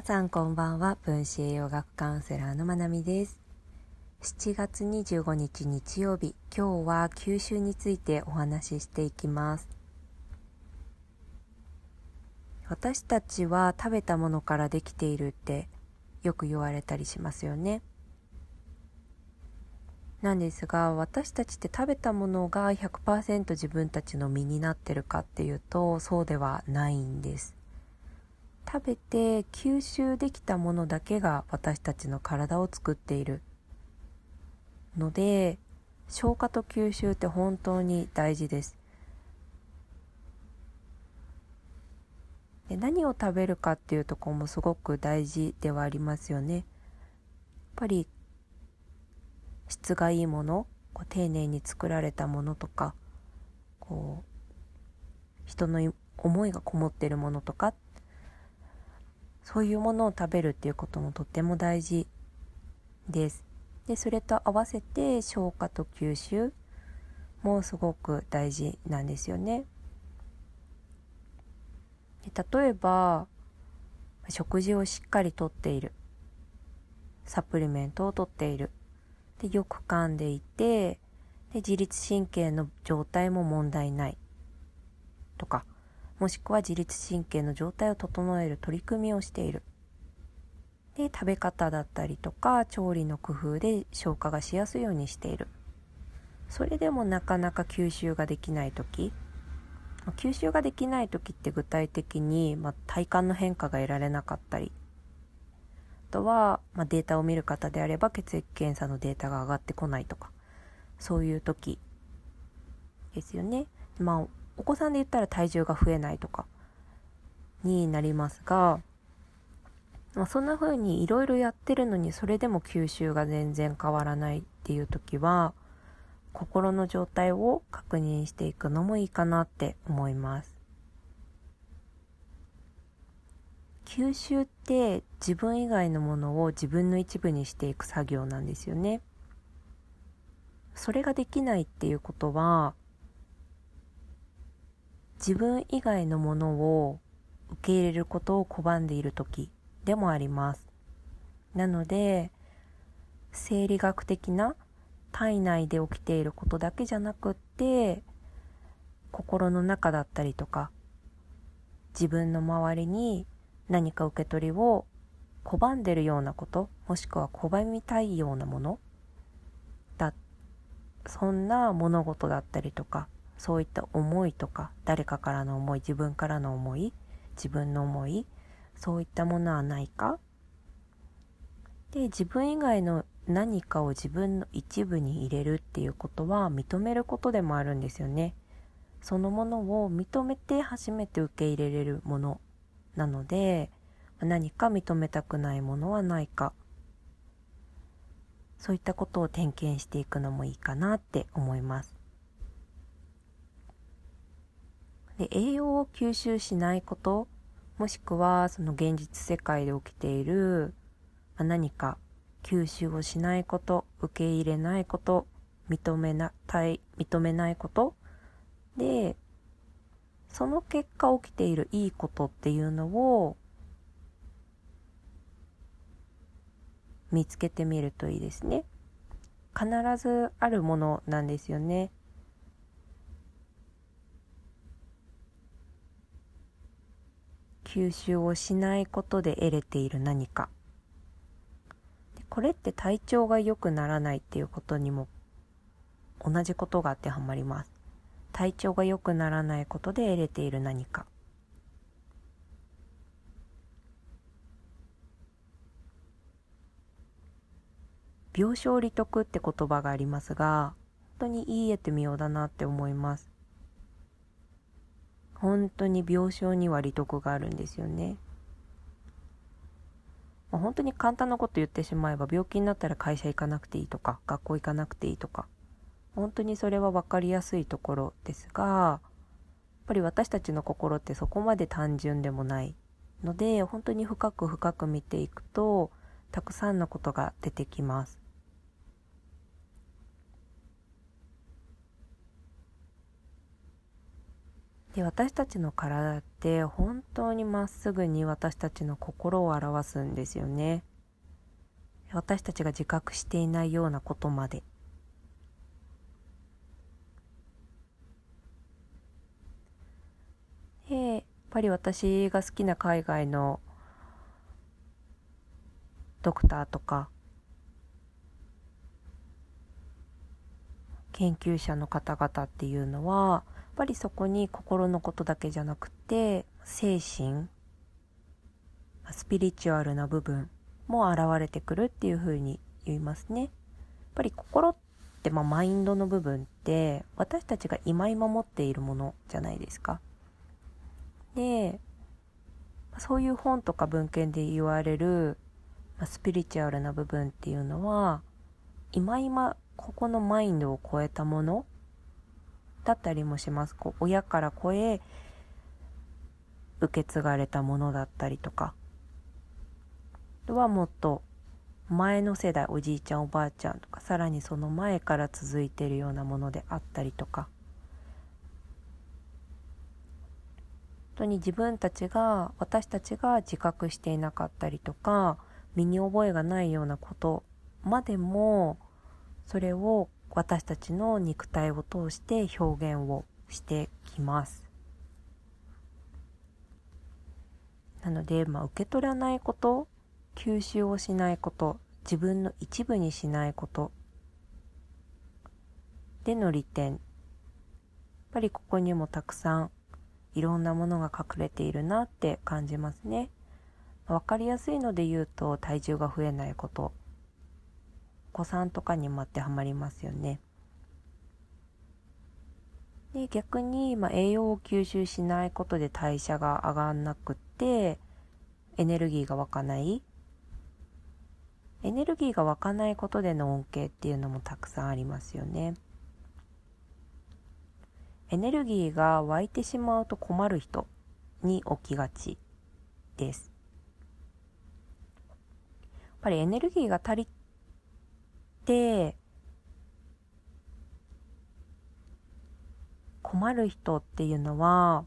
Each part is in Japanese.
皆さんこんばんは。分子栄養学カウンセラーのまなみです。7月25日日曜日。今日は吸収についてお話ししていきます。私たちは食べたものからできているってよく言われたりしますよね。なんですが私たちって食べたものが100%自分たちの身になってるかっていうとそうではないんです。食べて吸収できたものだけが私たちの体を作っているので消化と吸収って本当に大事です。で何を食べるかっていうとこもすごく大事ではありますよね。やっぱり質がいいものこう丁寧に作られたものとかこう人の思いがこもってるものとかそういうものを食べるっていうこともとっても大事です。でそれと合わせて消化と吸収もすごく大事なんですよね。で例えば食事をしっかりとっているサプリメントをとっているでよく噛んでいてで自律神経の状態も問題ないとかもしくは自律神経の状態を整える取り組みをしている。で食べ方だったりとか調理の工夫で消化がしやすいようにしている。それでもなかなか吸収ができない時。吸収ができない時って具体的に、まあ、体感の変化が得られなかったり。あとは、まあ、データを見る方であれば血液検査のデータが上がってこないとか。そういう時ですよね。まあお子さんで言ったら体重が増えないとかになりますが、まあ、そんな風にいろいろやってるのにそれでも吸収が全然変わらないっていう時は心の状態を確認していくのもいいかなって思います。吸収って自分以外のものを自分の一部にしていく作業なんですよね。それができないっていうことは自分以外のものを受け入れることを拒んでいる時でもあります。なので生理学的な体内で起きていることだけじゃなくって心の中だったりとか自分の周りに何か受け取りを拒んでるようなこともしくは拒みたいようなものだそんな物事だったりとかそういった思いとか誰かからの思い自分からの思い自分の思いそういったものはないか。で自分以外の何かを自分の一部に入れるっていうことは認めることでもあるんですよね。そのものを認めて初めて受け入れれるものなので何か認めたくないものはないか。そういったことを点検していくのもいいかなって思います。で栄養を吸収しないこともしくはその現実世界で起きているま何か吸収をしないこと受け入れないこと認めなたい認めないことでその結果起きているいいことっていうのを見つけてみるといいですね。必ずあるものなんですよね。吸収をしないことで得れている何か。これって体調が良くならないっていうことにも同じことが当てはまります。体調が良くならないことで得れている何か病床利得って言葉がありますが本当に言い得てみようだなって思います本当に病床には利得があるんですよね、まあ、本当に簡単なこと言ってしまえば病気になったら会社行かなくていいとか学校行かなくていいとか本当にそれは分かりやすいところですがやっぱり私たちの心ってそこまで単純でもないので本当に深く深く見ていくとたくさんのことが出てきます。で私たちの体って本当にまっすぐに私たちの心を表すんですよね。私たちが自覚していないようなことまで。でやっぱり私が好きな海外のドクターとか研究者の方々っていうのはぱりそこに心のことだけじゃなくて精神スピリチュアルな部分も現れてくるっていうふうに言いますね。やっぱり心ってまあマインドの部分って私たちが今今持っているものじゃないですか。でそういう本とか文献で言われる、まあ、スピリチュアルな部分っていうのは今今ここのマインドを超えたものだったりもします。こう親から子へ受け継がれたものだったりとか。とはもっと前の世代、おじいちゃんおばあちゃんとか、さらにその前から続いてるようなものであったりとか。本当に自分たちが、私たちが自覚していなかったりとか、身に覚えがないようなことまでも、それを私たちの肉体を通して表現をしてきます。なので、まあ、受け取らないこと吸収をしないこと自分の一部にしないことでの利点やっぱりここにもたくさんいろんなものが隠れているなって感じますね。わかりやすいので言うと体重が増えないこと子さんとかにも当てはまりますよね。で逆に、まあ、栄養を吸収しないことで代謝が上がらなくってエネルギーが湧かないエネルギーが湧かないことでの恩恵っていうのもたくさんありますよね。エネルギーが湧いてしまうと困る人に起きがちです。やっぱりエネルギーが足りて困る人っていうのはやっ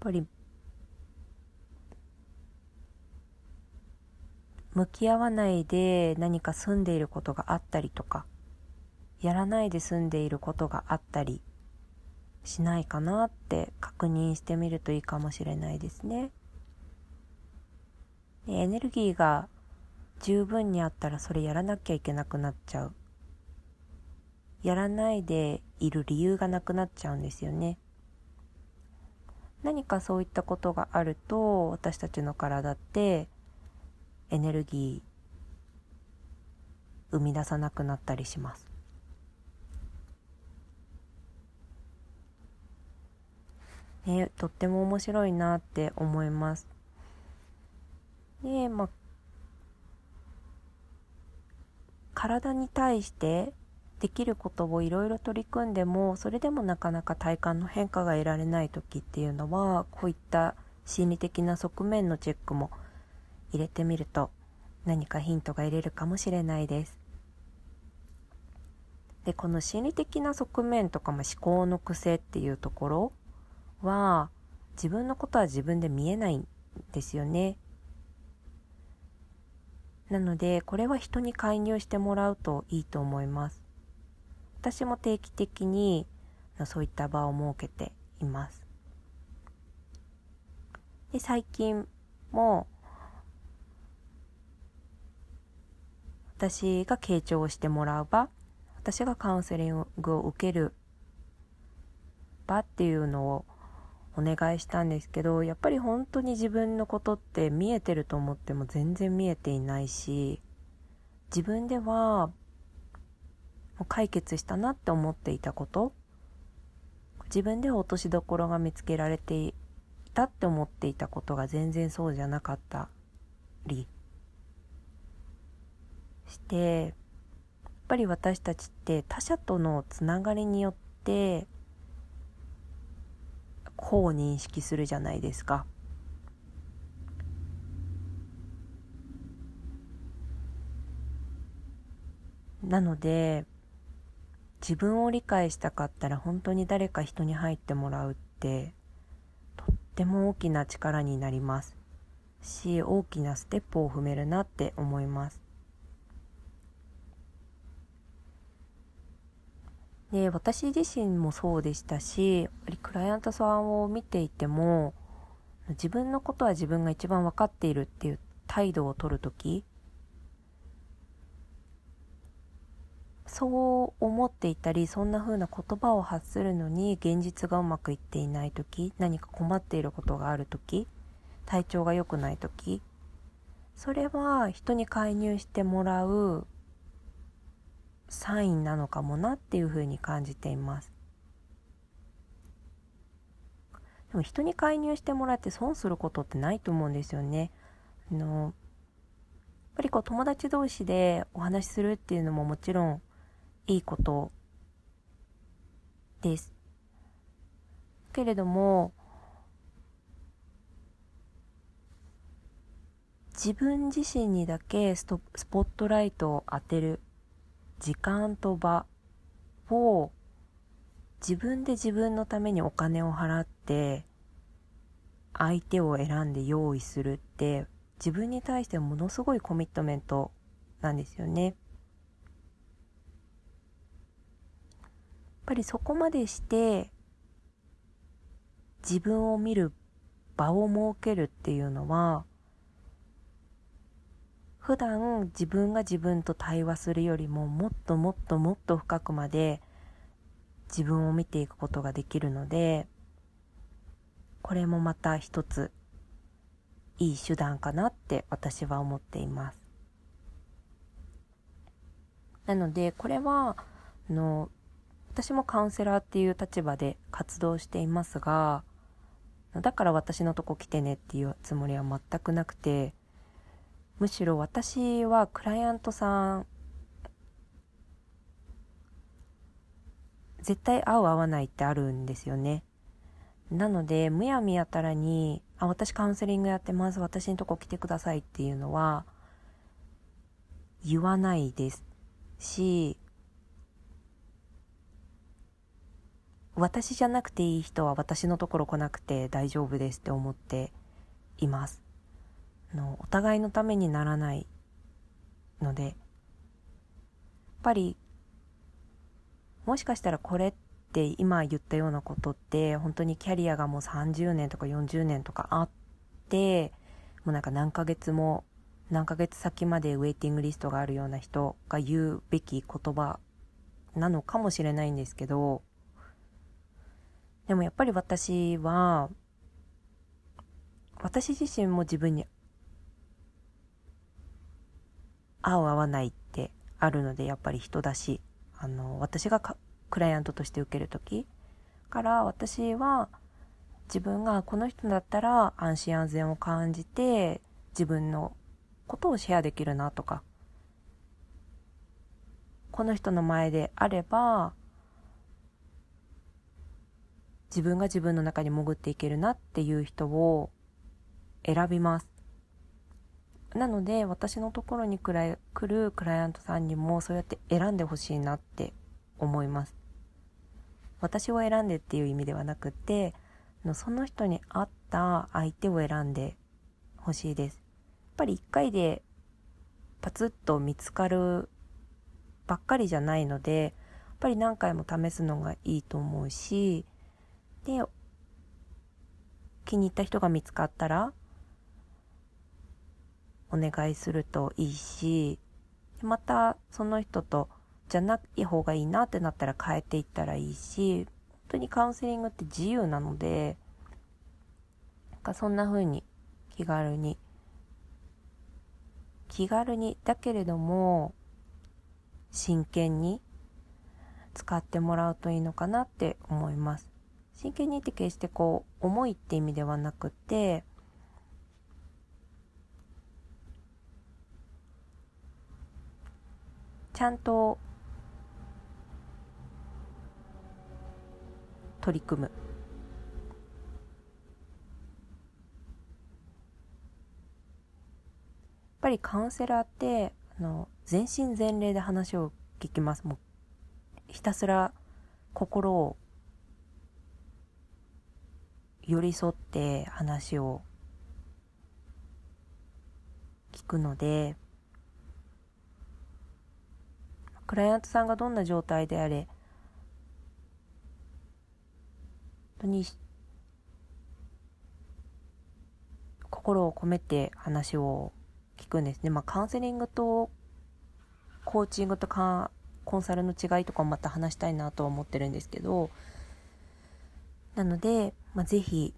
ぱり向き合わないで何か住んでいることがあったりとかやらないで住んでいることがあったりしないかなって確認してみるといいかもしれないですね。エネルギーが十分にあったらそれやらなきゃいけなくなっちゃう。やらないでいる理由がなくなっちゃうんですよね。何かそういったことがあると私たちの体ってエネルギー生み出さなくなったりします。ね、とっても面白いなって思います。で、まあ、体に対してできることをいろいろ取り組んでもそれでもなかなか体感の変化が得られない時っていうのはこういった心理的な側面のチェックも入れてみると何かヒントが得れるかもしれないです。でこの心理的な側面とかも思考の癖っていうところは自分のことは自分で見えないんですよね。なのでこれは人に介入してもらうといいと思います。私も定期的にそういった場を設けています。で最近も私が傾聴をしてもらう場私がカウンセリングを受ける場っていうのをお願いしたんですけどやっぱり本当に自分のことって見えてると思っても全然見えていないし自分ではもう解決したなって思っていたこと自分では落としどころが見つけられていたって思っていたことが全然そうじゃなかったりしてやっぱり私たちって他者とのつながりによってこう認識するじゃないですか。なので自分を理解したかったら本当に誰か人に入ってもらうってとっても大きな力になりますし大きなステップを踏めるなって思いますで私自身もそうでしたしクライアントさんを見ていても自分のことは自分が一番分かっているっていう態度を取る時そう思っていたりそんな風な言葉を発するのに現実がうまくいっていない時何か困っていることがある時体調が良くない時それは人に介入してもらうサインなのかもなっていうふうに感じています。でも人に介入してもらって損することってないと思うんですよね。あのやっぱりこう友達同士でお話しするっていうのももちろんいいことです。けれども自分自身にだけスポットライトを当てる時間と場を自分で自分のためにお金を払って相手を選んで用意するって自分に対してものすごいコミットメントなんですよね。やっぱりそこまでして自分を見る場を設けるっていうのは普段自分が自分と対話するよりももっともっともっと深くまで自分を見ていくことができるのでこれもまた一ついい手段かなって私は思っています。なのでこれはあの私もカウンセラーっていう立場で活動していますがだから私のとこ来てねっていうつもりは全くなくてむしろ私はクライアントさん絶対合う合わないってあるんですよね。なのでむやみやたらに「あ私カウンセリングやってます。私のとこ来てください」っていうのは言わないですし私じゃなくていい人は私のところ来なくて大丈夫ですって思っています。のお互いのためにならないのでやっぱりもしかしたらこれって今言ったようなことって本当にキャリアがもう30年とか40年とかあってもうなんか何ヶ月も何ヶ月先までウェイティングリストがあるような人が言うべき言葉なのかもしれないんですけどでもやっぱり私は私自身も自分に合う合わないってあるのでやっぱり人だしあの私がクライアントとして受ける時から私は自分がこの人だったら安心安全を感じて自分のことをシェアできるなとかこの人の前であれば自分が自分の中に潜っていけるなっていう人を選びます。なので私のところに来るクライアントさんにもそうやって選んでほしいなって思います。私を選んでっていう意味ではなくてその人に合った相手を選んでほしいです。やっぱり一回でパツッと見つかるばっかりじゃないのでやっぱり何回も試すのがいいと思うしで気に入った人が見つかったらお願いするといいしまたその人とじゃない方がいいなってなったら変えていったらいいし本当にカウンセリングって自由なのでなんかそんな風に気軽に気軽にだけれども真剣に使ってもらうといいのかなって思います。真剣にって決してこう重いって意味ではなくてちゃんと取り組む。やっぱりカウンセラーってあの全身全霊で話を聞きます。もうひたすら心を寄り添って話を聞くのでクライアントさんがどんな状態であれ本当に心を込めて話を聞くんですね。まあ、カウンセリングとコーチングとかコンサルの違いとかもまた話したいなとは思ってるんですけど、なので、まあ、ぜひ、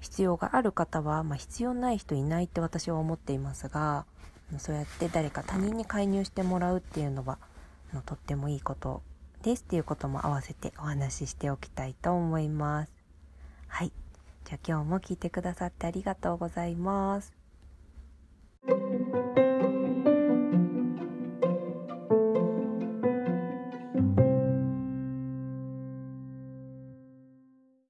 必要がある方は、まあ、必要ない人いないって私は思っていますが、そうやって誰か他人に介入してもらうっていうのはのとってもいいことですっていうことも合わせてお話ししておきたいと思います。はい。じゃあ今日も聞いてくださってありがとうございます。